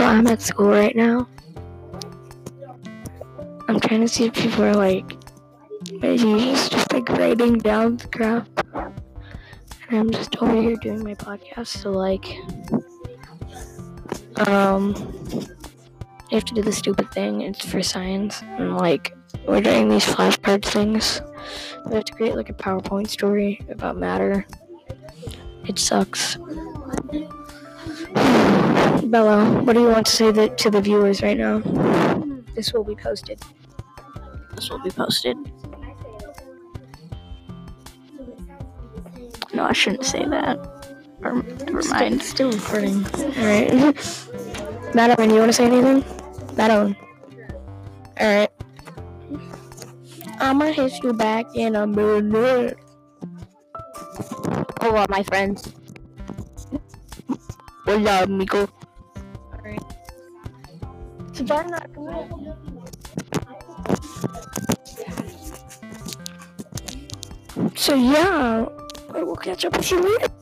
So I'm at school right now. I'm trying to see if people are like maybe just, just like writing down the crap. And I'm just over here doing my podcast, so like um you have to do the stupid thing, it's for science. And like we're doing these flashcard things. We have to create like a PowerPoint story about matter. It sucks. Bella, what do you want to say that, to the viewers right now? This will be posted. This will be posted. No, I shouldn't say that. Or, never mind. Still recording. Alright. Madeline, you want to say anything? Madeline. Alright. I'ma hit you back in a minute. Hola, my friends. Hola, amigo. So yeah, I will catch up with you later.